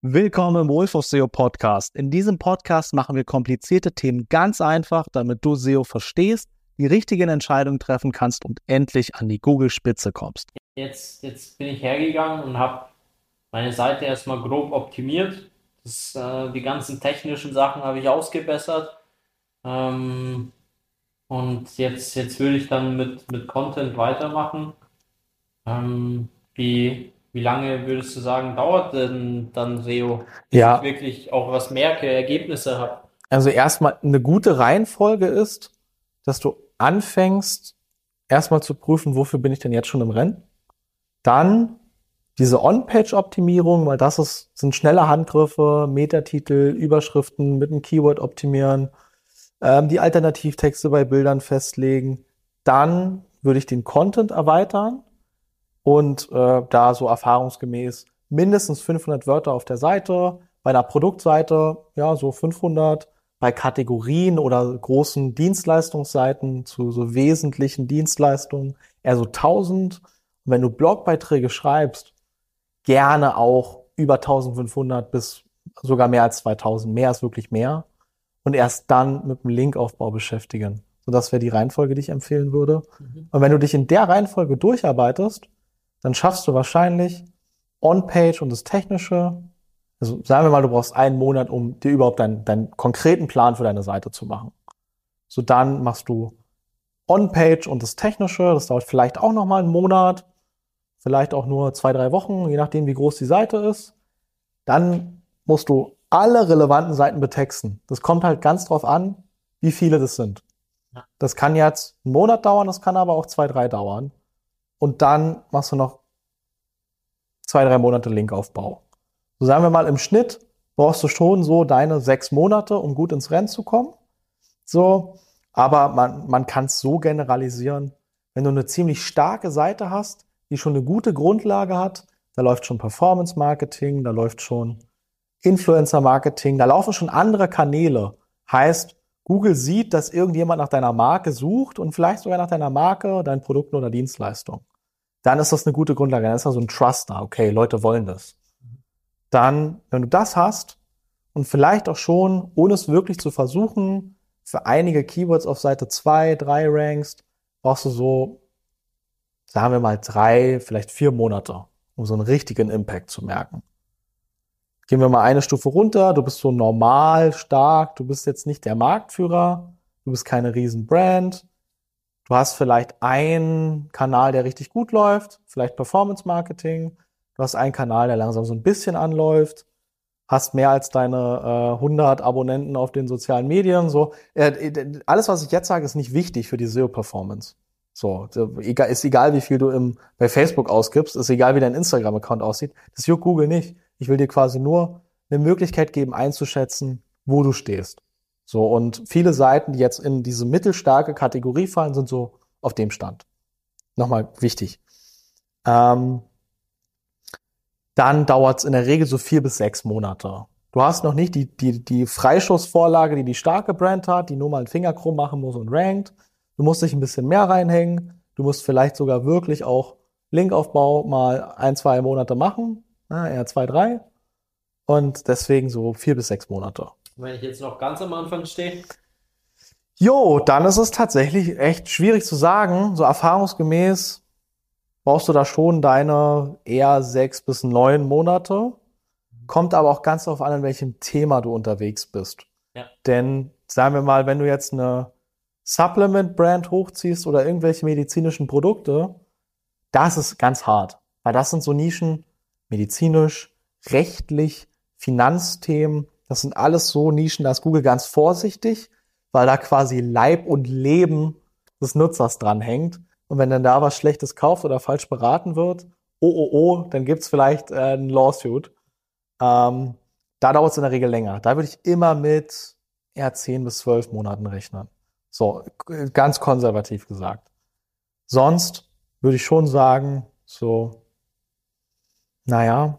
Willkommen im Wolf of SEO Podcast. In diesem Podcast machen wir komplizierte Themen ganz einfach, damit du SEO verstehst, die richtigen Entscheidungen treffen kannst und endlich an die Google-Spitze kommst. Jetzt, jetzt bin ich hergegangen und habe meine Seite erstmal grob optimiert. Das, äh, die ganzen technischen Sachen habe ich ausgebessert. Ähm, und jetzt, jetzt würde ich dann mit, mit Content weitermachen. Ähm, wie, wie lange würdest du sagen, dauert denn dann SEO, bis Ja. ich wirklich auch was merke, Ergebnisse habe? Also erstmal eine gute Reihenfolge ist, dass du anfängst, erstmal zu prüfen, wofür bin ich denn jetzt schon im Rennen? Dann diese On-Page-Optimierung, weil das ist, sind schnelle Handgriffe, Metatitel, Überschriften mit einem Keyword optimieren, ähm, die Alternativtexte bei Bildern festlegen. Dann würde ich den Content erweitern und äh, da so erfahrungsgemäß mindestens 500 Wörter auf der Seite, bei einer Produktseite ja so 500, bei Kategorien oder großen Dienstleistungsseiten zu so wesentlichen Dienstleistungen eher so 1000. Und wenn du Blogbeiträge schreibst, gerne auch über 1500 bis sogar mehr als 2000. Mehr ist wirklich mehr. Und erst dann mit dem Linkaufbau beschäftigen. So, das wäre die Reihenfolge, die ich empfehlen würde. Und wenn du dich in der Reihenfolge durcharbeitest, dann schaffst du wahrscheinlich On-Page und das Technische. Also sagen wir mal, du brauchst einen Monat, um dir überhaupt deinen, deinen konkreten Plan für deine Seite zu machen. So dann machst du On-Page und das Technische. Das dauert vielleicht auch noch mal einen Monat, vielleicht auch nur zwei, drei Wochen, je nachdem, wie groß die Seite ist. Dann musst du alle relevanten Seiten betexten. Das kommt halt ganz drauf an, wie viele das sind. Das kann jetzt einen Monat dauern, das kann aber auch zwei, drei dauern. Und dann machst du noch zwei, drei Monate Linkaufbau. So sagen wir mal, im Schnitt brauchst du schon so deine sechs Monate, um gut ins Rennen zu kommen. So, aber man, man kann es so generalisieren, wenn du eine ziemlich starke Seite hast, die schon eine gute Grundlage hat, da läuft schon Performance Marketing, da läuft schon Influencer Marketing, da laufen schon andere Kanäle. Heißt, Google sieht, dass irgendjemand nach deiner Marke sucht und vielleicht sogar nach deiner Marke, deinen Produkten oder Dienstleistungen. Dann ist das eine gute Grundlage, dann ist da so ein Trust da. Okay, Leute wollen das. Dann, wenn du das hast und vielleicht auch schon, ohne es wirklich zu versuchen, für einige Keywords auf Seite zwei, drei rankst, brauchst du so, sagen wir mal, drei, vielleicht vier Monate, um so einen richtigen Impact zu merken. Gehen wir mal eine Stufe runter. Du bist so normal stark. Du bist jetzt nicht der Marktführer. Du bist keine Riesenbrand. Du hast vielleicht einen Kanal, der richtig gut läuft. Vielleicht Performance Marketing. Du hast einen Kanal, der langsam so ein bisschen anläuft. Hast mehr als deine äh, 100 Abonnenten auf den sozialen Medien. So, äh, alles, was ich jetzt sage, ist nicht wichtig für die SEO-Performance. So, ist egal, wie viel du im, bei Facebook ausgibst, ist egal, wie dein Instagram-Account aussieht. Das juckt Google nicht. Ich will dir quasi nur eine Möglichkeit geben, einzuschätzen, wo du stehst. So, und viele Seiten, die jetzt in diese mittelstarke Kategorie fallen, sind so auf dem Stand. Nochmal wichtig. Ähm, dann dauert es in der Regel so vier bis sechs Monate. Du hast noch nicht die, die, die Freischussvorlage, die die starke Brand hat, die nur mal einen Finger krumm machen muss und rankt. Du musst dich ein bisschen mehr reinhängen. Du musst vielleicht sogar wirklich auch Linkaufbau mal ein, zwei Monate machen. Ja, eher zwei, drei. Und deswegen so vier bis sechs Monate. Wenn ich jetzt noch ganz am Anfang stehe, Jo, dann ist es tatsächlich echt schwierig zu sagen. So erfahrungsgemäß brauchst du da schon deine eher sechs bis neun Monate. Kommt aber auch ganz darauf an, in welchem Thema du unterwegs bist. Ja. Denn sagen wir mal, wenn du jetzt eine Supplement-Brand hochziehst oder irgendwelche medizinischen Produkte, das ist ganz hart. Weil das sind so Nischen, medizinisch, rechtlich, Finanzthemen, das sind alles so Nischen, da ist Google ganz vorsichtig, weil da quasi Leib und Leben des Nutzers dranhängt. Und wenn dann da was Schlechtes kauft oder falsch beraten wird, oh, oh, oh, dann gibt's vielleicht äh, ein Lawsuit. Ähm, da dauert es in der Regel länger. Da würde ich immer mit eher 10 bis 12 Monaten rechnen. So, ganz konservativ gesagt. Sonst würde ich schon sagen, so, naja,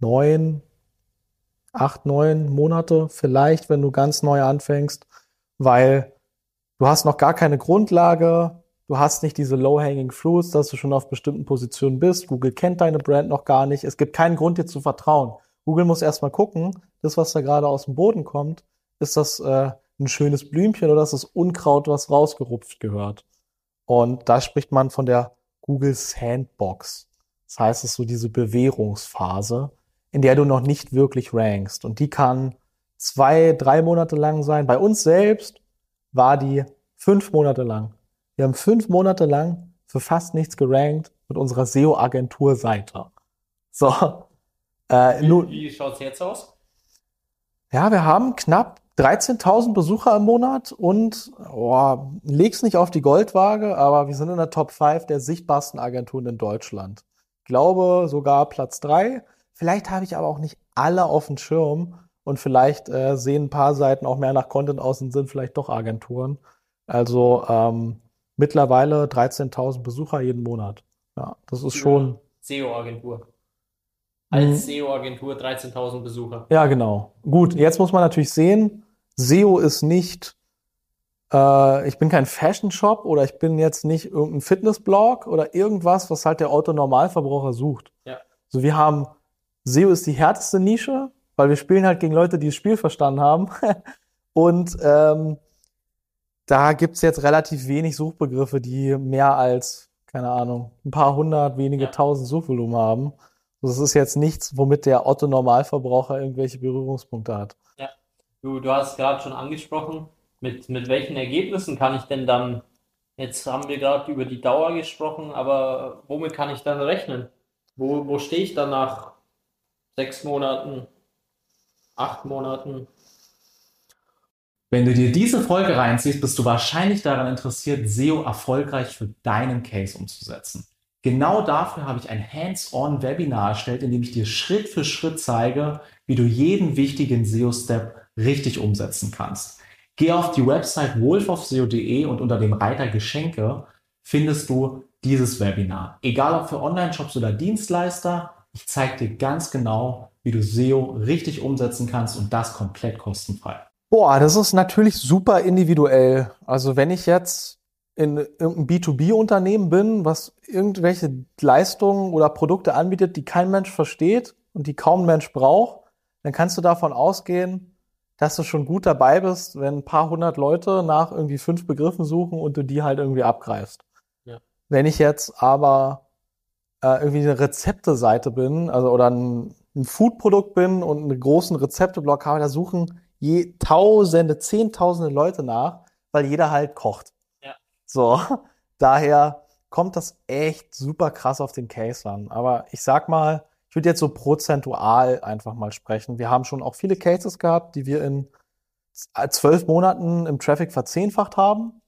neun, acht, neun Monate vielleicht, wenn du ganz neu anfängst, weil du hast noch gar keine Grundlage, du hast nicht diese low-hanging fruits, dass du schon auf bestimmten Positionen bist, Google kennt deine Brand noch gar nicht, es gibt keinen Grund dir zu vertrauen. Google muss erstmal gucken, das, was da gerade aus dem Boden kommt, ist das äh, ein schönes Blümchen oder ist das Unkraut, was rausgerupft gehört? Und da spricht man von der Google Sandbox. Das heißt, es ist so diese Bewährungsphase, in der du noch nicht wirklich rankst. Und die kann zwei, drei Monate lang sein. Bei uns selbst war die fünf Monate lang. Wir haben fünf Monate lang für fast nichts gerankt mit unserer SEO-Agentur-Seite. So. Äh, wie wie schaut's jetzt aus? Ja, wir haben knapp 13.000 Besucher im Monat und oh, leg's nicht auf die Goldwaage, aber wir sind in der Top 5 der sichtbarsten Agenturen in Deutschland. Ich glaube sogar Platz 3. Vielleicht habe ich aber auch nicht alle auf dem Schirm und vielleicht äh, sehen ein paar Seiten auch mehr nach Content aus und sind vielleicht doch Agenturen. Also ähm, mittlerweile 13.000 Besucher jeden Monat. Ja, das ist schon. SEO-Agentur. Als mhm. SEO-Agentur 13.000 Besucher. Ja, genau. Gut, jetzt muss man natürlich sehen, SEO ist nicht, äh, ich bin kein Fashion-Shop oder ich bin jetzt nicht irgendein Fitness-Blog oder irgendwas, was halt der Autonormalverbraucher sucht. Ja. So, wir haben, SEO ist die härteste Nische, weil wir spielen halt gegen Leute, die das Spiel verstanden haben. Und ähm, da gibt's jetzt relativ wenig Suchbegriffe, die mehr als, keine Ahnung, ein paar hundert, wenige ja. tausend Suchvolumen haben. Das ist jetzt nichts, womit der Otto-Normalverbraucher irgendwelche Berührungspunkte hat. Ja, du, du hast gerade schon angesprochen, mit, mit welchen Ergebnissen kann ich denn dann, jetzt haben wir gerade über die Dauer gesprochen, aber womit kann ich dann rechnen? Wo, wo stehe ich dann nach sechs Monaten, acht Monaten? Wenn du dir diese Folge reinziehst, bist du wahrscheinlich daran interessiert, SEO erfolgreich für deinen Case umzusetzen. Genau dafür habe ich ein Hands-on-Webinar erstellt, in dem ich dir Schritt für Schritt zeige, wie du jeden wichtigen SEO-Step richtig umsetzen kannst. Geh auf die Website wolfofseo.de und unter dem Reiter Geschenke findest du dieses Webinar. Egal ob für Online-Shops oder Dienstleister, ich zeige dir ganz genau, wie du SEO richtig umsetzen kannst und das komplett kostenfrei. Boah, das ist natürlich super individuell. Also wenn ich jetzt in irgendeinem B2B-Unternehmen bin, was irgendwelche Leistungen oder Produkte anbietet, die kein Mensch versteht und die kaum ein Mensch braucht, dann kannst du davon ausgehen, dass du schon gut dabei bist, wenn ein paar hundert Leute nach irgendwie fünf Begriffen suchen und du die halt irgendwie abgreifst. Ja. Wenn ich jetzt aber äh, irgendwie eine Rezepte-Seite bin, also oder ein, ein Food-Produkt bin und einen großen Rezepteblock habe, da suchen je Tausende, Zehntausende Leute nach, weil jeder halt kocht. So, daher kommt das echt super krass auf den Case an. Aber ich sag mal, ich würde jetzt so prozentual einfach mal sprechen. Wir haben schon auch viele Cases gehabt, die wir in zwölf Monaten im Traffic verzehnfacht haben.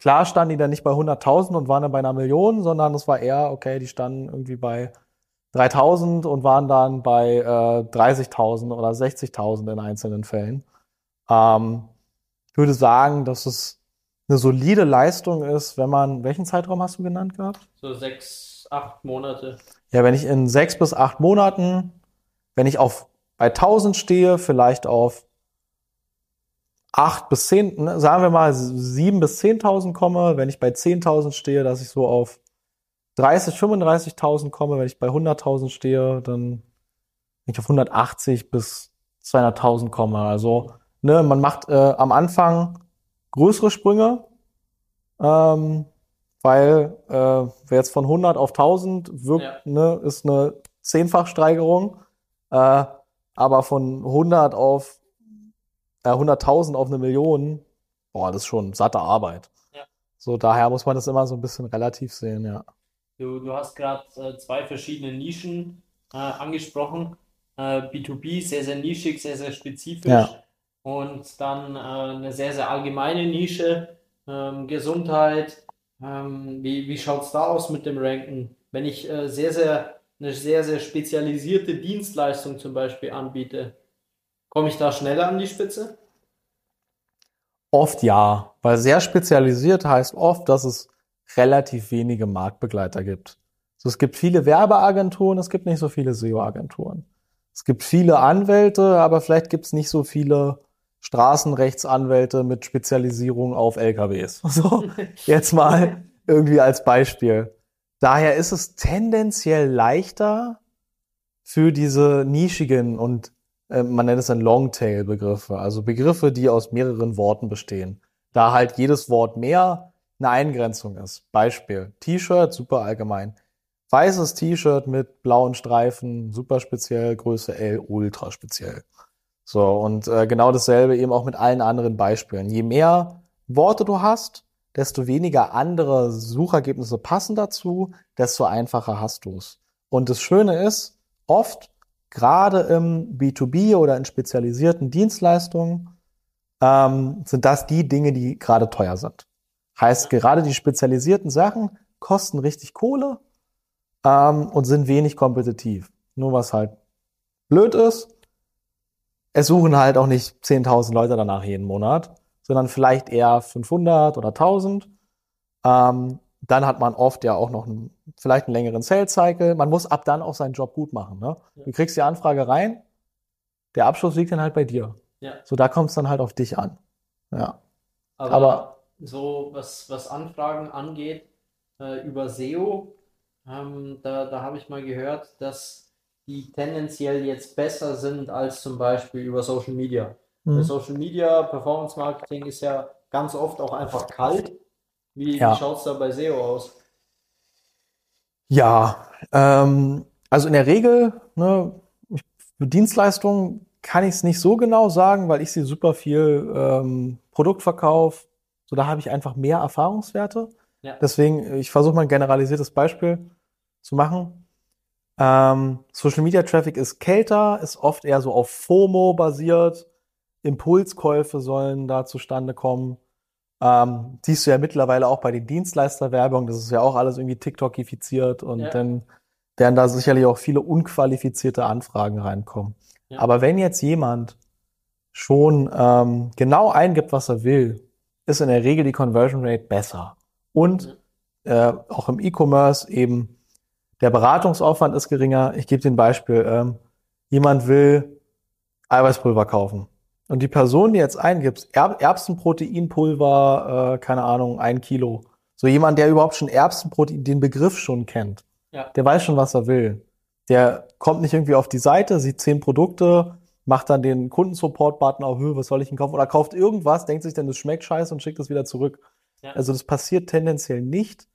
Klar standen die dann nicht bei 100.000 und waren dann bei einer Million, sondern es war eher, okay, die standen irgendwie bei 3.000 und waren dann bei äh, 30.000 oder 60.000 in einzelnen Fällen. Ähm, ich würde sagen, dass es eine solide Leistung ist, wenn man, welchen Zeitraum hast du genannt gehabt? So sechs, acht Monate. Ja, wenn ich in sechs bis acht Monaten, wenn ich auf bei 1000 stehe, vielleicht auf acht bis zehn, ne, sagen wir mal sieben bis 10.000 komme, wenn ich bei 10.000 stehe, dass ich so auf 30, 35.000 komme, wenn ich bei 100.000 stehe, dann wenn ich auf 180 bis 200.000 komme. Also, ne, man macht äh, am Anfang größere Sprünge, ähm, weil äh, wer jetzt von 100 auf 1000 wirkt, ja. ne, ist eine Zehnfachsteigerung, äh, aber von 100 auf äh, 100.000 auf eine Million, boah, das ist schon satte Arbeit. Ja. So, daher muss man das immer so ein bisschen relativ sehen, ja. Du, du hast gerade äh, zwei verschiedene Nischen äh, angesprochen. Äh, B2B, sehr, sehr nischig, sehr, sehr spezifisch. Ja und dann äh, eine sehr, sehr allgemeine Nische, ähm, Gesundheit. Ähm, wie wie schaut es da aus mit dem Ranken? Wenn ich äh, sehr, sehr, eine sehr, sehr spezialisierte Dienstleistung zum Beispiel anbiete, komme ich da schneller an die Spitze? Oft ja, weil sehr spezialisiert heißt oft, dass es relativ wenige Marktbegleiter gibt. So, es gibt viele Werbeagenturen, es gibt nicht so viele SEO-Agenturen. Es gibt viele Anwälte, aber vielleicht gibt es nicht so viele Straßenrechtsanwälte mit Spezialisierung auf LKWs. So, jetzt mal irgendwie als Beispiel. Daher ist es tendenziell leichter, für diese nischigen und äh, man nennt es dann Longtail-Begriffe, also Begriffe, die aus mehreren Worten bestehen. Da halt jedes Wort mehr eine Eingrenzung ist. Beispiel T-Shirt, super allgemein. Weißes T-Shirt mit blauen Streifen, super speziell, Größe L, ultra speziell. So, und äh, genau dasselbe eben auch mit allen anderen Beispielen. Je mehr Worte du hast, desto weniger andere Suchergebnisse passen dazu, desto einfacher hast du es. Und das Schöne ist, oft, gerade im B2B oder in spezialisierten Dienstleistungen, ähm, sind das die Dinge, die gerade teuer sind. Heißt, gerade die spezialisierten Sachen kosten richtig Kohle ähm, und sind wenig kompetitiv. Nur was halt blöd ist, es suchen halt auch nicht 10.000 Leute danach jeden Monat, sondern vielleicht eher 500 oder 1000. Ähm, dann hat man oft ja auch noch einen, vielleicht einen längeren Sales Cycle. Man muss ab dann auch seinen Job gut machen. Ne? Ja. Du kriegst die Anfrage rein, der Abschluss liegt dann halt bei dir. Ja. So, da kommt es dann halt auf dich an. Ja. Aber, Aber so, was, was Anfragen angeht, äh, über SEO, ähm, da, da habe ich mal gehört, dass die tendenziell jetzt besser sind als zum Beispiel über Social Media. Mhm. Social Media, Performance Marketing ist ja ganz oft auch einfach kalt. Wie, ja. wie schaut es da bei SEO aus? Ja, ähm, also in der Regel, ne, für Dienstleistungen kann ich es nicht so genau sagen, weil ich sie super viel ähm, Produktverkauf, so da habe ich einfach mehr Erfahrungswerte. Ja. Deswegen, ich versuche mal ein generalisiertes Beispiel zu machen. Ähm, Social Media Traffic ist kälter, ist oft eher so auf FOMO basiert. Impulskäufe sollen da zustande kommen. Ähm, siehst du ja mittlerweile auch bei den Dienstleisterwerbungen, das ist ja auch alles irgendwie TikTokifiziert und ja. dann werden da sicherlich auch viele unqualifizierte Anfragen reinkommen. Ja. Aber wenn jetzt jemand schon ähm, genau eingibt, was er will, ist in der Regel die Conversion Rate besser. Und äh, auch im E-Commerce eben der Beratungsaufwand ist geringer. Ich gebe dir ein Beispiel. Ähm, jemand will Eiweißpulver kaufen. Und die Person, die jetzt eingibt, Erb Erbsenproteinpulver, äh, keine Ahnung, ein Kilo. So jemand, der überhaupt schon Erbsenprotein, den Begriff schon kennt. Ja. Der weiß schon, was er will. Der kommt nicht irgendwie auf die Seite, sieht zehn Produkte, macht dann den Kundensupport-Button auf, was soll ich denn kaufen? Oder kauft irgendwas, denkt sich dann, das schmeckt scheiße und schickt es wieder zurück. Ja. Also das passiert tendenziell nicht.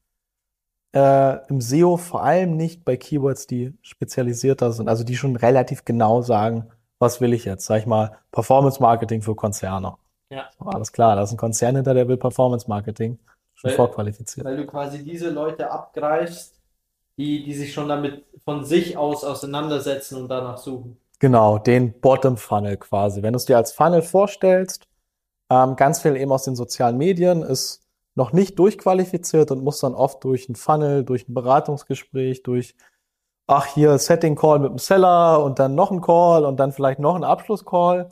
Äh, Im SEO vor allem nicht bei Keywords, die spezialisierter sind, also die schon relativ genau sagen, was will ich jetzt? Sag ich mal, Performance Marketing für Konzerne. Ja. So, alles klar, da ist ein Konzern hinter, der will Performance Marketing. Schon weil, vorqualifiziert. Weil du quasi diese Leute abgreifst, die, die sich schon damit von sich aus auseinandersetzen und danach suchen. Genau, den Bottom Funnel quasi. Wenn du es dir als Funnel vorstellst, ähm, ganz viel eben aus den sozialen Medien ist noch nicht durchqualifiziert und muss dann oft durch ein Funnel, durch ein Beratungsgespräch, durch ach hier Setting Call mit dem Seller und dann noch ein Call und dann vielleicht noch ein Abschlusscall.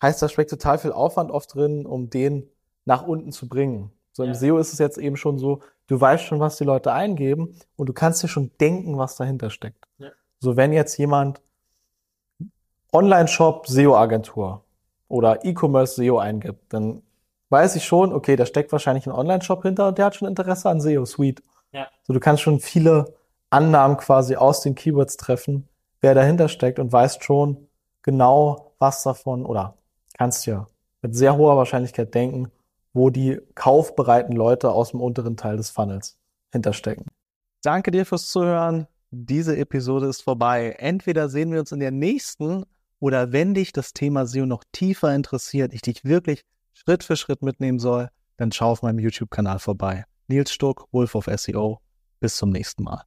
Heißt, da steckt total viel Aufwand oft drin, um den nach unten zu bringen. So im ja. SEO ist es jetzt eben schon so, du weißt schon, was die Leute eingeben und du kannst dir schon denken, was dahinter steckt. Ja. So wenn jetzt jemand Online-Shop SEO-Agentur oder E-Commerce SEO eingibt, dann weiß ich schon, okay, da steckt wahrscheinlich ein Online-Shop hinter und der hat schon Interesse an SEO Suite. Ja. So du kannst schon viele Annahmen quasi aus den Keywords treffen, wer dahinter steckt und weißt schon genau, was davon oder kannst ja mit sehr hoher Wahrscheinlichkeit denken, wo die kaufbereiten Leute aus dem unteren Teil des Funnels hinterstecken. Danke dir fürs Zuhören. Diese Episode ist vorbei. Entweder sehen wir uns in der nächsten oder wenn dich das Thema SEO noch tiefer interessiert, ich dich wirklich Schritt für Schritt mitnehmen soll, dann schau auf meinem YouTube-Kanal vorbei. Nils Stuck, Wolf of SEO. Bis zum nächsten Mal.